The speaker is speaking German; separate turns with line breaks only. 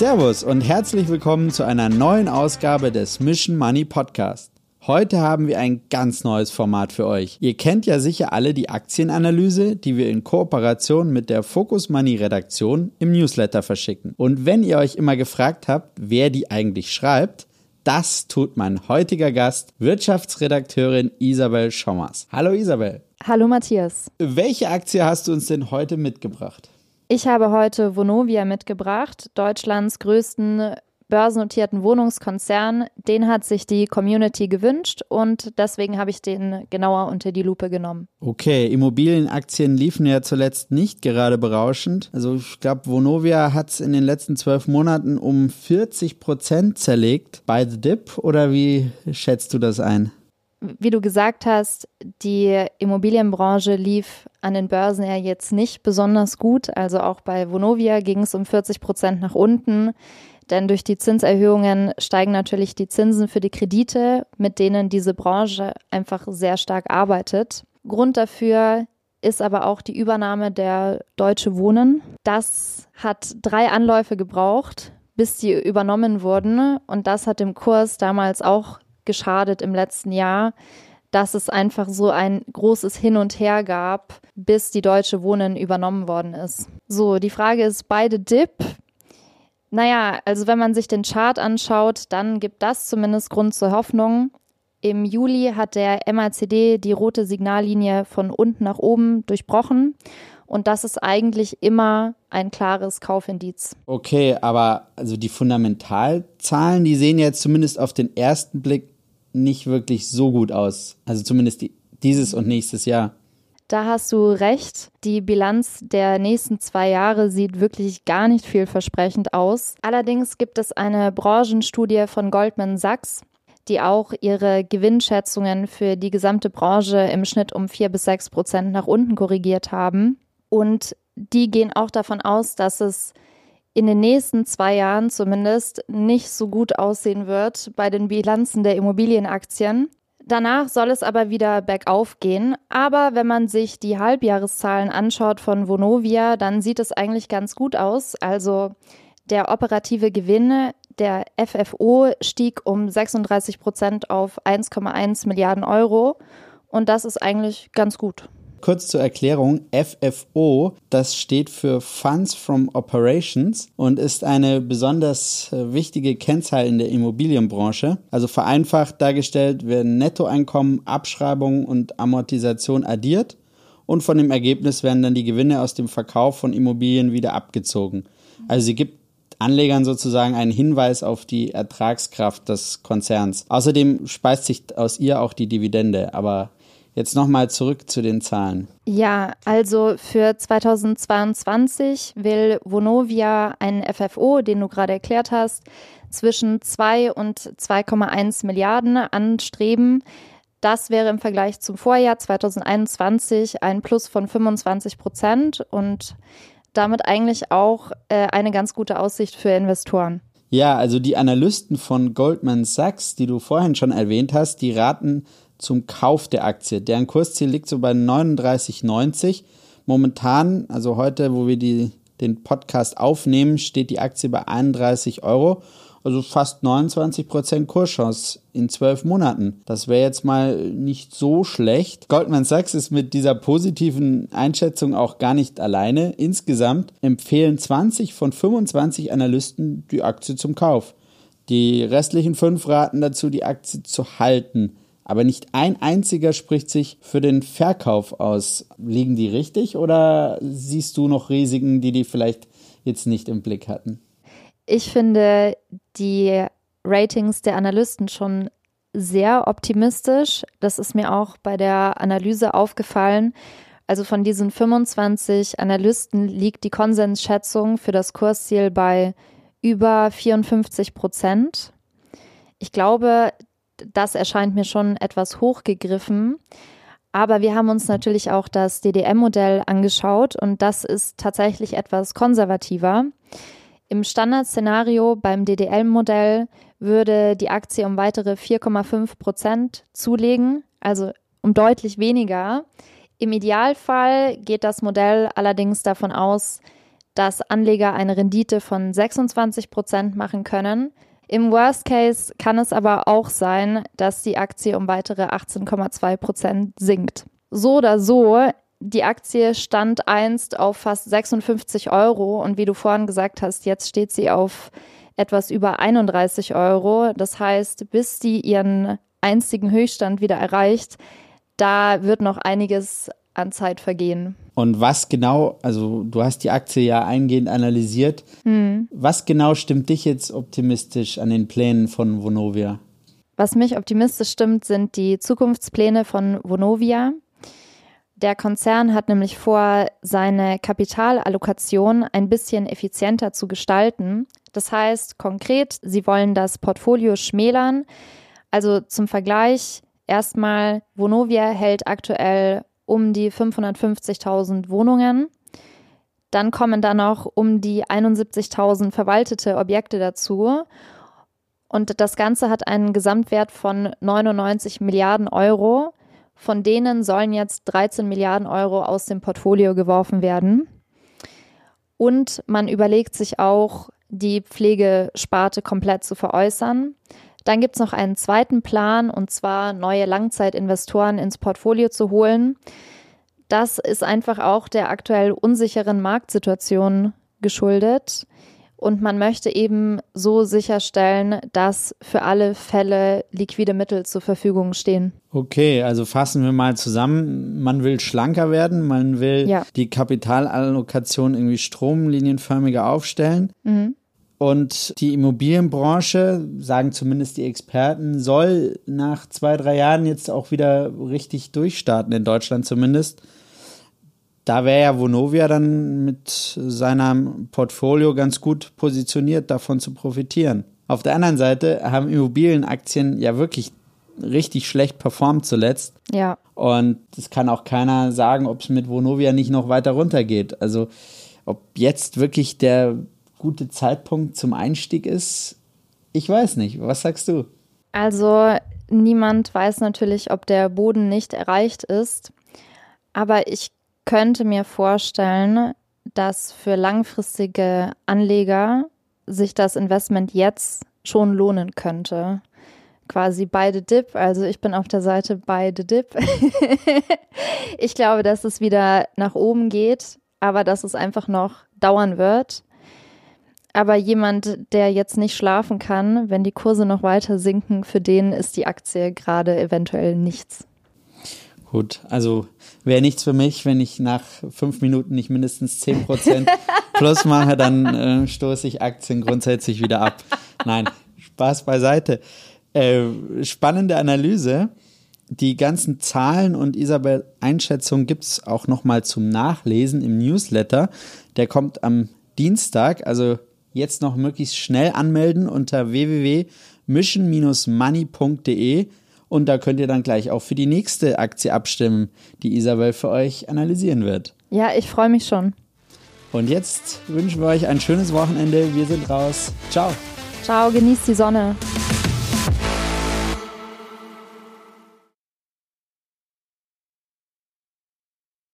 Servus und herzlich willkommen zu einer neuen Ausgabe des Mission Money Podcast. Heute haben wir ein ganz neues Format für euch. Ihr kennt ja sicher alle die Aktienanalyse, die wir in Kooperation mit der Focus Money Redaktion im Newsletter verschicken. Und wenn ihr euch immer gefragt habt, wer die eigentlich schreibt, das tut mein heutiger Gast, Wirtschaftsredakteurin Isabel Schommers. Hallo Isabel.
Hallo Matthias.
Welche Aktie hast du uns denn heute mitgebracht?
Ich habe heute Vonovia mitgebracht, Deutschlands größten börsennotierten Wohnungskonzern. Den hat sich die Community gewünscht und deswegen habe ich den genauer unter die Lupe genommen.
Okay, Immobilienaktien liefen ja zuletzt nicht gerade berauschend. Also ich glaube, Vonovia hat es in den letzten zwölf Monaten um 40 Prozent zerlegt. By the dip oder wie schätzt du das ein?
Wie du gesagt hast, die Immobilienbranche lief an den Börsen ja jetzt nicht besonders gut. Also auch bei Vonovia ging es um 40 Prozent nach unten. Denn durch die Zinserhöhungen steigen natürlich die Zinsen für die Kredite, mit denen diese Branche einfach sehr stark arbeitet. Grund dafür ist aber auch die Übernahme der Deutsche Wohnen. Das hat drei Anläufe gebraucht, bis die übernommen wurden. Und das hat dem Kurs damals auch geschadet im letzten Jahr, dass es einfach so ein großes Hin und Her gab, bis die Deutsche Wohnen übernommen worden ist. So, die Frage ist, beide Dip. Naja, also wenn man sich den Chart anschaut, dann gibt das zumindest Grund zur Hoffnung. Im Juli hat der MACD die rote Signallinie von unten nach oben durchbrochen. Und das ist eigentlich immer ein klares Kaufindiz.
Okay, aber also die Fundamentalzahlen, die sehen jetzt zumindest auf den ersten Blick nicht wirklich so gut aus. Also zumindest die, dieses und nächstes Jahr.
Da hast du recht. Die Bilanz der nächsten zwei Jahre sieht wirklich gar nicht vielversprechend aus. Allerdings gibt es eine Branchenstudie von Goldman Sachs, die auch ihre Gewinnschätzungen für die gesamte Branche im Schnitt um vier bis sechs Prozent nach unten korrigiert haben. Und die gehen auch davon aus, dass es in den nächsten zwei Jahren zumindest nicht so gut aussehen wird bei den Bilanzen der Immobilienaktien. Danach soll es aber wieder bergauf gehen. Aber wenn man sich die Halbjahreszahlen anschaut von Vonovia, dann sieht es eigentlich ganz gut aus. Also der operative Gewinn der FFO stieg um 36 Prozent auf 1,1 Milliarden Euro. Und das ist eigentlich ganz gut.
Kurz zur Erklärung, FFO, das steht für Funds from Operations und ist eine besonders äh, wichtige Kennzahl in der Immobilienbranche. Also vereinfacht dargestellt werden Nettoeinkommen, Abschreibungen und Amortisation addiert und von dem Ergebnis werden dann die Gewinne aus dem Verkauf von Immobilien wieder abgezogen. Also sie gibt Anlegern sozusagen einen Hinweis auf die Ertragskraft des Konzerns. Außerdem speist sich aus ihr auch die Dividende, aber Jetzt nochmal zurück zu den Zahlen.
Ja, also für 2022 will Vonovia einen FFO, den du gerade erklärt hast, zwischen 2 und 2,1 Milliarden anstreben. Das wäre im Vergleich zum Vorjahr 2021 ein Plus von 25 Prozent und damit eigentlich auch äh, eine ganz gute Aussicht für Investoren.
Ja, also die Analysten von Goldman Sachs, die du vorhin schon erwähnt hast, die raten zum Kauf der Aktie. Deren Kursziel liegt so bei 39,90. Momentan, also heute, wo wir die, den Podcast aufnehmen, steht die Aktie bei 31 Euro. Also fast 29 Prozent Kurschance in zwölf Monaten. Das wäre jetzt mal nicht so schlecht. Goldman Sachs ist mit dieser positiven Einschätzung auch gar nicht alleine. Insgesamt empfehlen 20 von 25 Analysten die Aktie zum Kauf. Die restlichen fünf raten dazu, die Aktie zu halten aber nicht ein einziger spricht sich für den Verkauf aus. Liegen die richtig oder siehst du noch Risiken, die die vielleicht jetzt nicht im Blick hatten?
Ich finde die Ratings der Analysten schon sehr optimistisch. Das ist mir auch bei der Analyse aufgefallen. Also von diesen 25 Analysten liegt die Konsensschätzung für das Kursziel bei über 54 Prozent. Ich glaube, das erscheint mir schon etwas hochgegriffen. Aber wir haben uns natürlich auch das DDM-Modell angeschaut und das ist tatsächlich etwas konservativer. Im Standardszenario beim DDL-Modell würde die Aktie um weitere 4,5 Prozent zulegen, also um deutlich weniger. Im Idealfall geht das Modell allerdings davon aus, dass Anleger eine Rendite von 26 Prozent machen können. Im Worst Case kann es aber auch sein, dass die Aktie um weitere 18,2 Prozent sinkt. So oder so, die Aktie stand einst auf fast 56 Euro und wie du vorhin gesagt hast, jetzt steht sie auf etwas über 31 Euro. Das heißt, bis sie ihren einstigen Höchststand wieder erreicht, da wird noch einiges an Zeit vergehen.
Und was genau, also du hast die Aktie ja eingehend analysiert, hm. was genau stimmt dich jetzt optimistisch an den Plänen von Vonovia?
Was mich optimistisch stimmt, sind die Zukunftspläne von Vonovia. Der Konzern hat nämlich vor, seine Kapitalallokation ein bisschen effizienter zu gestalten. Das heißt konkret, sie wollen das Portfolio schmälern. Also zum Vergleich, erstmal, Vonovia hält aktuell um die 550.000 Wohnungen. Dann kommen da noch um die 71.000 verwaltete Objekte dazu. Und das Ganze hat einen Gesamtwert von 99 Milliarden Euro. Von denen sollen jetzt 13 Milliarden Euro aus dem Portfolio geworfen werden. Und man überlegt sich auch, die Pflegesparte komplett zu veräußern. Dann gibt es noch einen zweiten Plan, und zwar neue Langzeitinvestoren ins Portfolio zu holen. Das ist einfach auch der aktuell unsicheren Marktsituation geschuldet. Und man möchte eben so sicherstellen, dass für alle Fälle liquide Mittel zur Verfügung stehen.
Okay, also fassen wir mal zusammen. Man will schlanker werden, man will ja. die Kapitalallokation irgendwie stromlinienförmiger aufstellen. Mhm. Und die Immobilienbranche, sagen zumindest die Experten, soll nach zwei, drei Jahren jetzt auch wieder richtig durchstarten, in Deutschland zumindest da wäre ja Vonovia dann mit seinem Portfolio ganz gut positioniert, davon zu profitieren. Auf der anderen Seite haben Immobilienaktien ja wirklich richtig schlecht performt zuletzt.
Ja.
Und es kann auch keiner sagen, ob es mit Vonovia nicht noch weiter runtergeht. Also ob jetzt wirklich der gute Zeitpunkt zum Einstieg ist, ich weiß nicht. Was sagst du?
Also niemand weiß natürlich, ob der Boden nicht erreicht ist. Aber ich könnte mir vorstellen, dass für langfristige Anleger sich das Investment jetzt schon lohnen könnte. Quasi beide Dip, also ich bin auf der Seite beide Dip. ich glaube, dass es wieder nach oben geht, aber dass es einfach noch dauern wird. Aber jemand, der jetzt nicht schlafen kann, wenn die Kurse noch weiter sinken, für den ist die Aktie gerade eventuell nichts.
Gut, also wäre nichts für mich, wenn ich nach fünf Minuten nicht mindestens 10% plus mache, dann äh, stoße ich Aktien grundsätzlich wieder ab. Nein, Spaß beiseite. Äh, spannende Analyse. Die ganzen Zahlen und Isabel Einschätzung gibt es auch nochmal zum Nachlesen im Newsletter. Der kommt am Dienstag, also jetzt noch möglichst schnell anmelden unter www.mission-money.de und da könnt ihr dann gleich auch für die nächste Aktie abstimmen, die Isabel für euch analysieren wird.
Ja, ich freue mich schon.
Und jetzt wünschen wir euch ein schönes Wochenende. Wir sind raus. Ciao.
Ciao, genießt die Sonne.